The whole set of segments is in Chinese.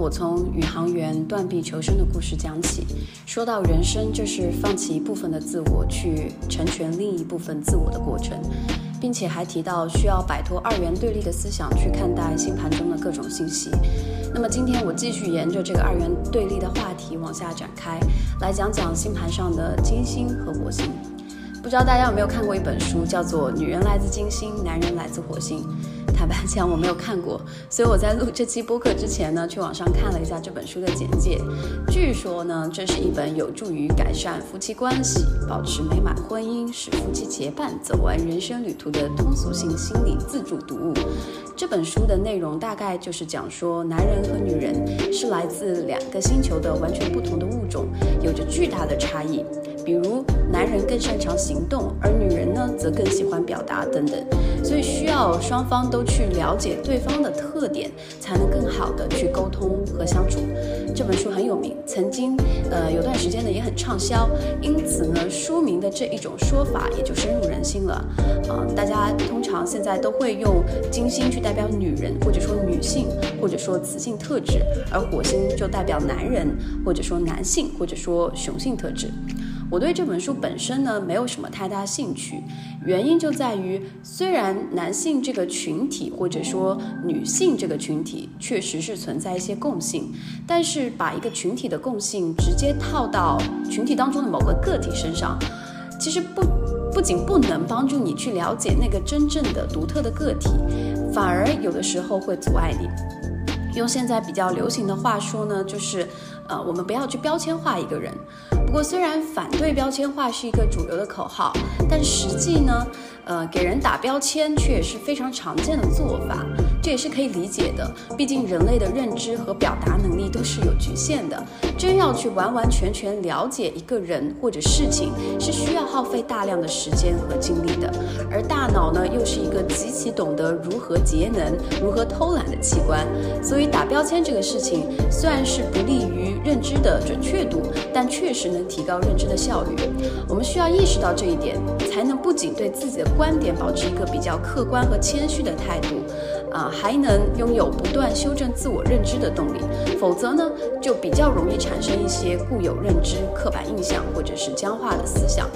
我从宇航员断臂求生的故事讲起，说到人生就是放弃一部分的自我，去成全另一部分自我的过程，并且还提到需要摆脱二元对立的思想去看待星盘中的各种信息。那么今天我继续沿着这个二元对立的话题往下展开，来讲讲星盘上的金星和火星。不知道大家有没有看过一本书，叫做《女人来自金星，男人来自火星》。坦白讲，我没有看过，所以我在录这期播客之前呢，去网上看了一下这本书的简介。据说呢，这是一本有助于改善夫妻关系、保持美满婚姻、使夫妻结伴走完人生旅途的通俗性心理自助读物。这本书的内容大概就是讲说，男人和女人是来自两个星球的完全不同的物种，有着巨大的差异。比如，男人更擅长行动，而女人呢，则更喜欢表达等等。所以，需要双方都去了解对方的特点，才能更好的去沟通和相处。这本书很有名，曾经呃有段时间呢也很畅销，因此呢，书名的这一种说法也就深入人心了。啊，大家通常现在都会用金星去代表女人，或者说女性，或者说雌性特质，而火星就代表男人，或者说男性，或者说雄性特质。我对这本书本身呢没有什么太大兴趣，原因就在于，虽然男性这个群体或者说女性这个群体确实是存在一些共性，但是把一个群体的共性直接套到群体当中的某个个体身上，其实不不仅不能帮助你去了解那个真正的独特的个体，反而有的时候会阻碍你。用现在比较流行的话说呢，就是，呃，我们不要去标签化一个人。不过，虽然反对标签化是一个主流的口号，但实际呢，呃，给人打标签却也是非常常见的做法。这也是可以理解的，毕竟人类的认知和表达能力都是有局限的。真要去完完全全了解一个人或者事情，是需要耗费大量的时间和精力的。而大脑呢，又是一个极其懂得如何节能、如何偷懒的器官。所以打标签这个事情，虽然是不利于认知的准确度，但确实能提高认知的效率。我们需要意识到这一点，才能不仅对自己的观点保持一个比较客观和谦虚的态度。啊，还能拥有不断修正自我认知的动力，否则呢，就比较容易产生一些固有认知、刻板印象或者是僵化的思想。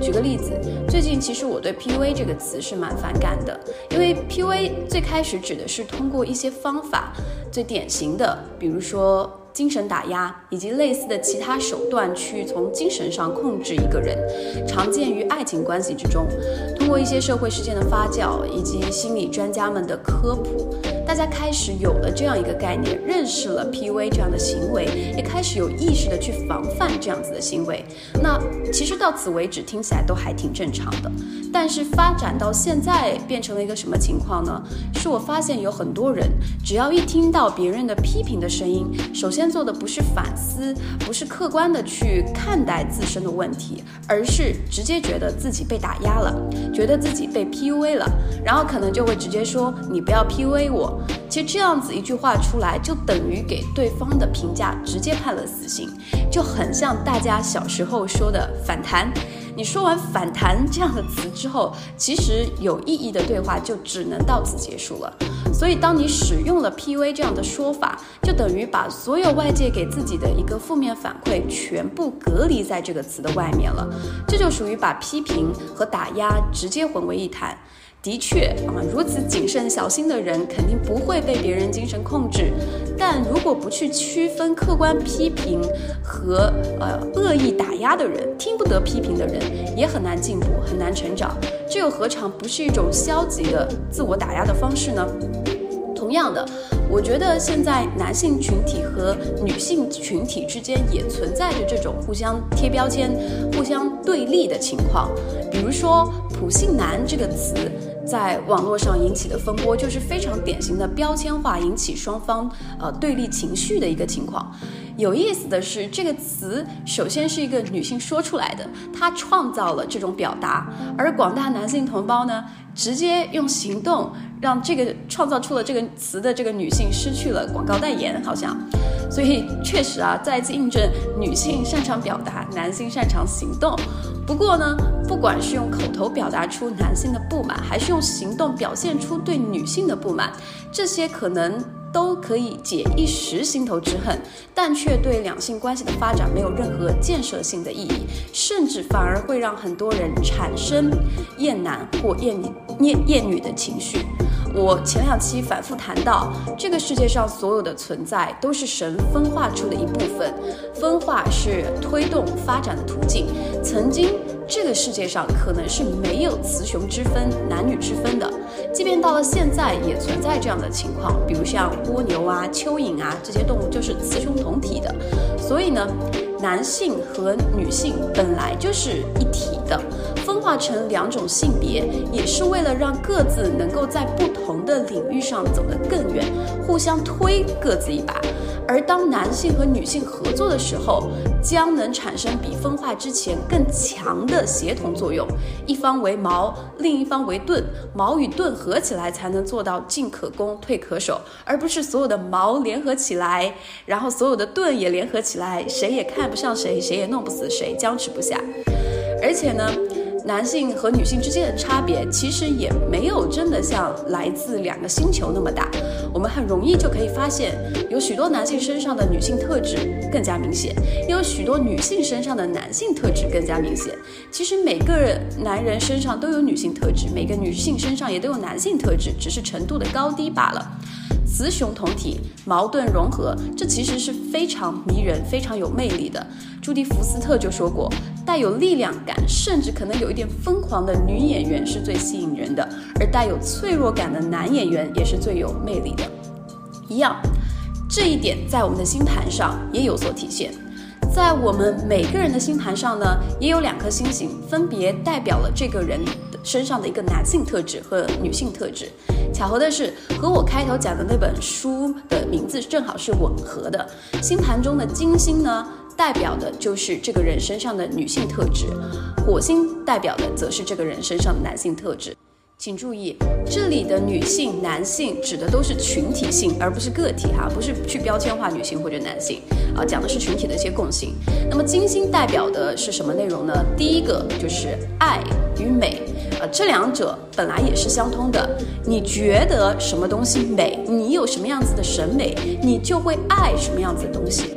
举个例子，最近其实我对 PUA 这个词是蛮反感的，因为 PUA 最开始指的是通过一些方法，最典型的，比如说。精神打压以及类似的其他手段，去从精神上控制一个人，常见于爱情关系之中。通过一些社会事件的发酵以及心理专家们的科普。大家开始有了这样一个概念，认识了 PUA 这样的行为，也开始有意识的去防范这样子的行为。那其实到此为止听起来都还挺正常的，但是发展到现在变成了一个什么情况呢？是我发现有很多人，只要一听到别人的批评的声音，首先做的不是反思，不是客观的去看待自身的问题，而是直接觉得自己被打压了，觉得自己被 PUA 了，然后可能就会直接说你不要 PUA 我。其实这样子一句话出来，就等于给对方的评价直接判了死刑，就很像大家小时候说的反弹。你说完“反弹”这样的词之后，其实有意义的对话就只能到此结束了。所以，当你使用了 “PUA” 这样的说法，就等于把所有外界给自己的一个负面反馈全部隔离在这个词的外面了。这就属于把批评和打压直接混为一谈。的确啊，如此谨慎小心的人肯定不会被别人精神控制。但如果不去区分客观批评和呃恶意打压的人，听不得批评的人也很难进步，很难成长。这又何尝不是一种消极的自我打压的方式呢？同样的，我觉得现在男性群体和女性群体之间也存在着这种互相贴标签、互相对立的情况。比如说“普信男”这个词。在网络上引起的风波，就是非常典型的标签化引起双方呃对立情绪的一个情况。有意思的是，这个词首先是一个女性说出来的，她创造了这种表达，而广大男性同胞呢，直接用行动让这个创造出了这个词的这个女性失去了广告代言，好像。所以确实啊，再一次印证女性擅长表达，男性擅长行动。不过呢，不管是用口头表达出男性的不满，还是用行动表现出对女性的不满，这些可能。都可以解一时心头之恨，但却对两性关系的发展没有任何建设性的意义，甚至反而会让很多人产生厌男或厌女、厌厌女的情绪。我前两期反复谈到，这个世界上所有的存在都是神分化出的一部分，分化是推动发展的途径。曾经，这个世界上可能是没有雌雄之分、男女之分的，即便到了现在，也存在这样的情况。比如像蜗牛啊、蚯蚓啊这些动物就是雌雄同体的，所以呢，男性和女性本来就是一体的。化成两种性别，也是为了让各自能够在不同的领域上走得更远，互相推各自一把。而当男性和女性合作的时候，将能产生比分化之前更强的协同作用。一方为矛，另一方为盾，矛与盾合起来才能做到进可攻，退可守，而不是所有的矛联合起来，然后所有的盾也联合起来，谁也看不上谁，谁也弄不死谁，僵持不下。而且呢？男性和女性之间的差别，其实也没有真的像来自两个星球那么大。我们很容易就可以发现，有许多男性身上的女性特质更加明显，也有许多女性身上的男性特质更加明显。其实每个男人身上都有女性特质，每个女性身上也都有男性特质，只是程度的高低罢了。雌雄同体，矛盾融合，这其实是非常迷人、非常有魅力的。朱迪福斯特就说过，带有力量感，甚至可能有一点疯狂的女演员是最吸引人的，而带有脆弱感的男演员也是最有魅力的。一样，这一点在我们的星盘上也有所体现。在我们每个人的星盘上呢，也有两颗星星，分别代表了这个人身上的一个男性特质和女性特质。巧合的是，和我开头讲的那本书的名字正好是吻合的。星盘中的金星呢，代表的就是这个人身上的女性特质；火星代表的则是这个人身上的男性特质。请注意，这里的女性、男性指的都是群体性，而不是个体哈，不是去标签化女性或者男性啊，讲的是群体的一些共性。那么金星代表的是什么内容呢？第一个就是爱与美，啊，这两者本来也是相通的。你觉得什么东西美，你有什么样子的审美，你就会爱什么样子的东西。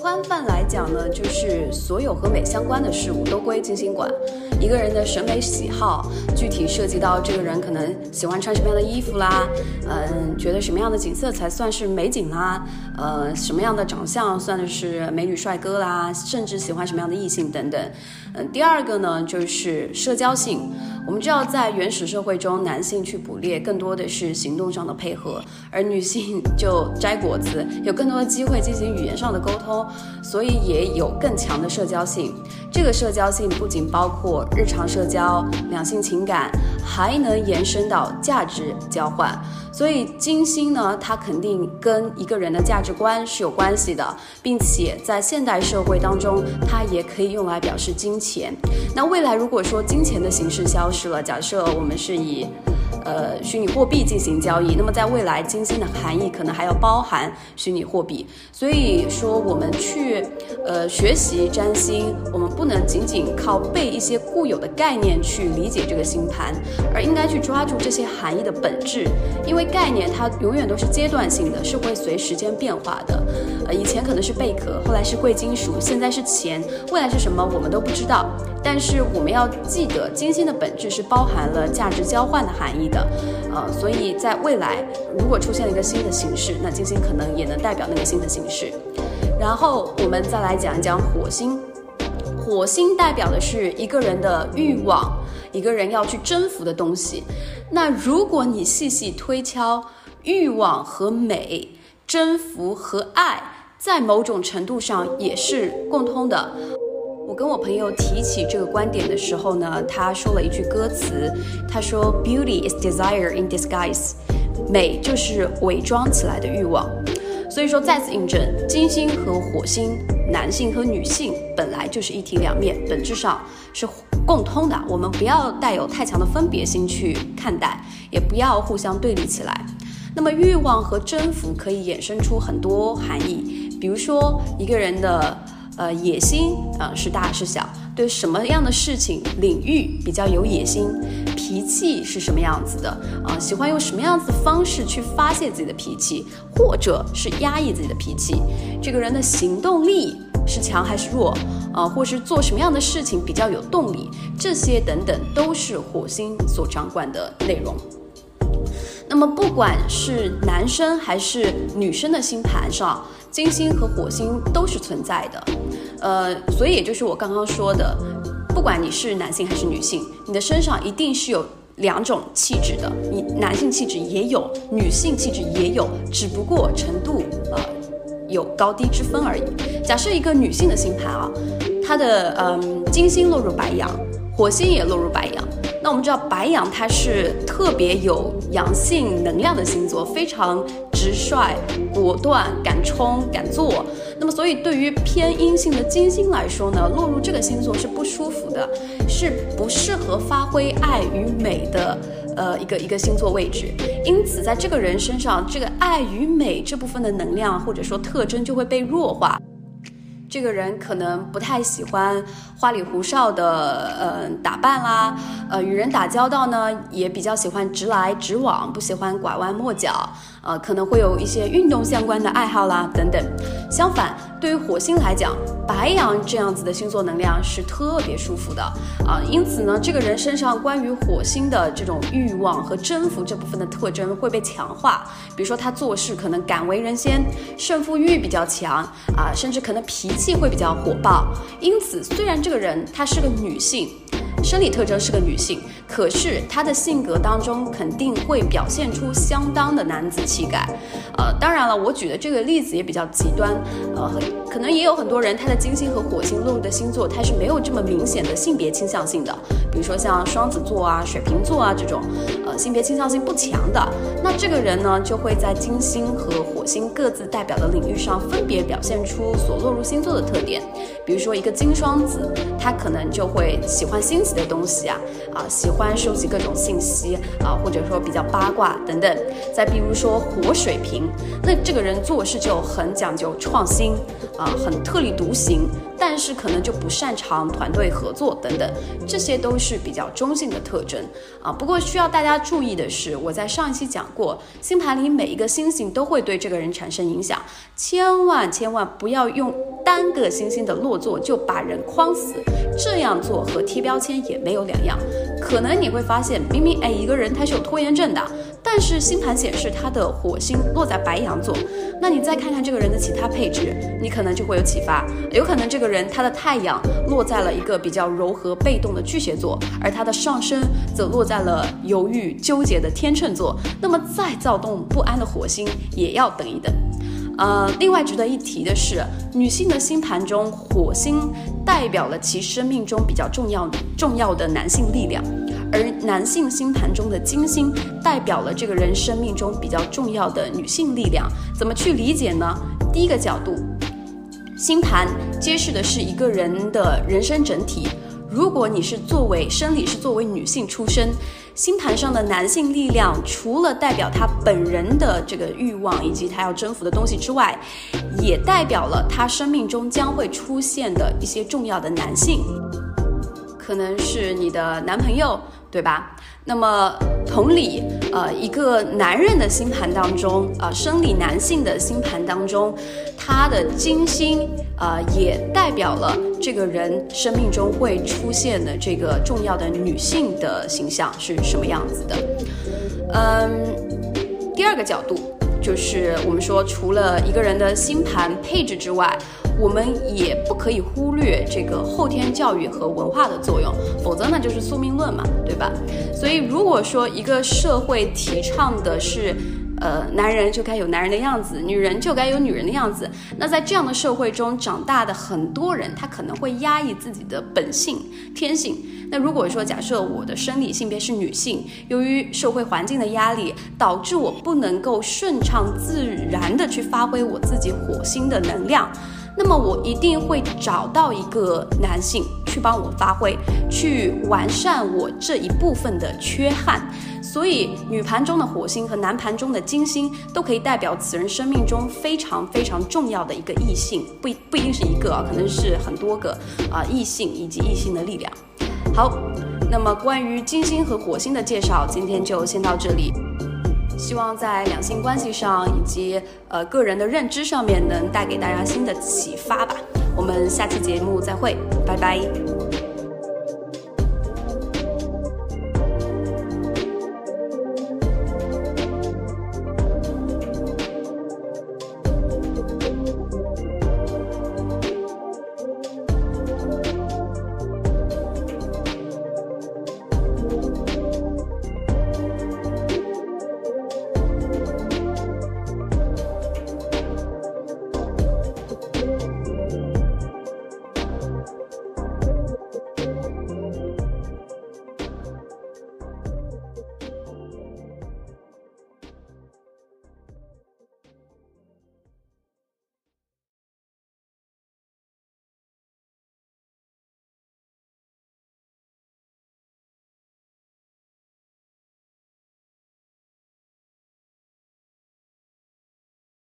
宽泛来讲呢，就是所有和美相关的事物都归金星管。一个人的审美喜好，具体涉及到这个人可能喜欢穿什么样的衣服啦，嗯，觉得什么样的景色才算是美景啦，呃，什么样的长相算的是美女帅哥啦，甚至喜欢什么样的异性等等。嗯，第二个呢，就是社交性。我们知道，在原始社会中，男性去捕猎更多的是行动上的配合，而女性就摘果子，有更多的机会进行语言上的沟通，所以也有更强的社交性。这个社交性不仅包括日常社交、两性情感，还能延伸到价值交换。所以金星呢，它肯定跟一个人的价值观是有关系的，并且在现代社会当中，它也可以用来表示金钱。那未来如果说金钱的形式消失了，假设我们是以。呃，虚拟货币进行交易，那么在未来，金星的含义可能还要包含虚拟货币。所以说，我们去呃学习占星，我们不能仅仅靠背一些固有的概念去理解这个星盘，而应该去抓住这些含义的本质。因为概念它永远都是阶段性的，是会随时间变化的。呃，以前可能是贝壳，后来是贵金属，现在是钱，未来是什么我们都不知道。但是我们要记得，金星的本质是包含了价值交换的含义。的，呃，所以在未来，如果出现了一个新的形式，那金星可能也能代表那个新的形式。然后我们再来讲一讲火星，火星代表的是一个人的欲望，一个人要去征服的东西。那如果你细细推敲，欲望和美、征服和爱，在某种程度上也是共通的。我跟我朋友提起这个观点的时候呢，他说了一句歌词，他说 “Beauty is desire in disguise”，美就是伪装起来的欲望。所以说再次印证，金星和火星，男性和女性本来就是一体两面，本质上是共通的。我们不要带有太强的分别心去看待，也不要互相对立起来。那么欲望和征服可以衍生出很多含义，比如说一个人的。呃，野心啊是大是小，对什么样的事情领域比较有野心，脾气是什么样子的啊？喜欢用什么样子的方式去发泄自己的脾气，或者是压抑自己的脾气？这个人的行动力是强还是弱啊？或是做什么样的事情比较有动力？这些等等都是火星所掌管的内容。那么，不管是男生还是女生的星盘上，金星和火星都是存在的。呃，所以也就是我刚刚说的。不管你是男性还是女性，你的身上一定是有两种气质的。你男性气质也有，女性气质也有，只不过程度呃有高低之分而已。假设一个女性的星盘啊，她的嗯金星落入白羊，火星也落入白羊。那我们知道白羊它是特别有阳性能量的星座，非常直率、果断、敢冲、敢做。那么，所以对于偏阴性的金星来说呢，落入这个星座是不舒服的，是不适合发挥爱与美的，呃，一个一个星座位置。因此，在这个人身上，这个爱与美这部分的能量或者说特征就会被弱化。这个人可能不太喜欢花里胡哨的呃打扮啦，呃，与人打交道呢也比较喜欢直来直往，不喜欢拐弯抹角，呃，可能会有一些运动相关的爱好啦等等。相反，对于火星来讲，白羊这样子的星座能量是特别舒服的啊，因此呢，这个人身上关于火星的这种欲望和征服这部分的特征会被强化。比如说他做事可能敢为人先，胜负欲比较强啊，甚至可能脾。气会比较火爆，因此虽然这个人她是个女性。生理特征是个女性，可是他的性格当中肯定会表现出相当的男子气概。呃，当然了，我举的这个例子也比较极端，呃，可能也有很多人他的金星和火星落入的星座，它是没有这么明显的性别倾向性的。比如说像双子座啊、水瓶座啊这种，呃，性别倾向性不强的，那这个人呢就会在金星和火星各自代表的领域上分别表现出所落入星座的特点。比如说一个金双子，他可能就会喜欢新奇。的东西啊啊，喜欢收集各种信息啊，或者说比较八卦等等。再比如说火水瓶，那这个人做事就很讲究创新啊，很特立独行，但是可能就不擅长团队合作等等，这些都是比较中性的特征啊。不过需要大家注意的是，我在上一期讲过，星盘里每一个星星都会对这个人产生影响，千万千万不要用单个星星的落座就把人框死，这样做和贴标签。也没有两样，可能你会发现，明明哎一个人他是有拖延症的，但是星盘显示他的火星落在白羊座，那你再看看这个人的其他配置，你可能就会有启发。有可能这个人他的太阳落在了一个比较柔和被动的巨蟹座，而他的上升则落在了犹豫纠结的天秤座，那么再躁动不安的火星也要等一等。呃，另外值得一提的是，女性的星盘中，火星代表了其生命中比较重要重要的男性力量，而男性星盘中的金星代表了这个人生命中比较重要的女性力量。怎么去理解呢？第一个角度，星盘揭示的是一个人的人生整体。如果你是作为生理是作为女性出生。星盘上的男性力量，除了代表他本人的这个欲望以及他要征服的东西之外，也代表了他生命中将会出现的一些重要的男性，可能是你的男朋友，对吧？那么同理，呃，一个男人的星盘当中，啊，生理男性的星盘当中，他的金星，啊，也代表了这个人生命中会出现的这个重要的女性的形象是什么样子的。嗯，第二个角度就是我们说，除了一个人的星盘配置之外。我们也不可以忽略这个后天教育和文化的作用，否则那就是宿命论嘛，对吧？所以如果说一个社会提倡的是，呃，男人就该有男人的样子，女人就该有女人的样子，那在这样的社会中长大的很多人，他可能会压抑自己的本性天性。那如果说假设我的生理性别是女性，由于社会环境的压力，导致我不能够顺畅自然的去发挥我自己火星的能量。那么我一定会找到一个男性去帮我发挥，去完善我这一部分的缺憾。所以女盘中的火星和男盘中的金星都可以代表此人生命中非常非常重要的一个异性，不不一定是一个啊，可能是很多个啊异性以及异性的力量。好，那么关于金星和火星的介绍，今天就先到这里。希望在两性关系上以及呃个人的认知上面，能带给大家新的启发吧。我们下期节目再会，拜拜。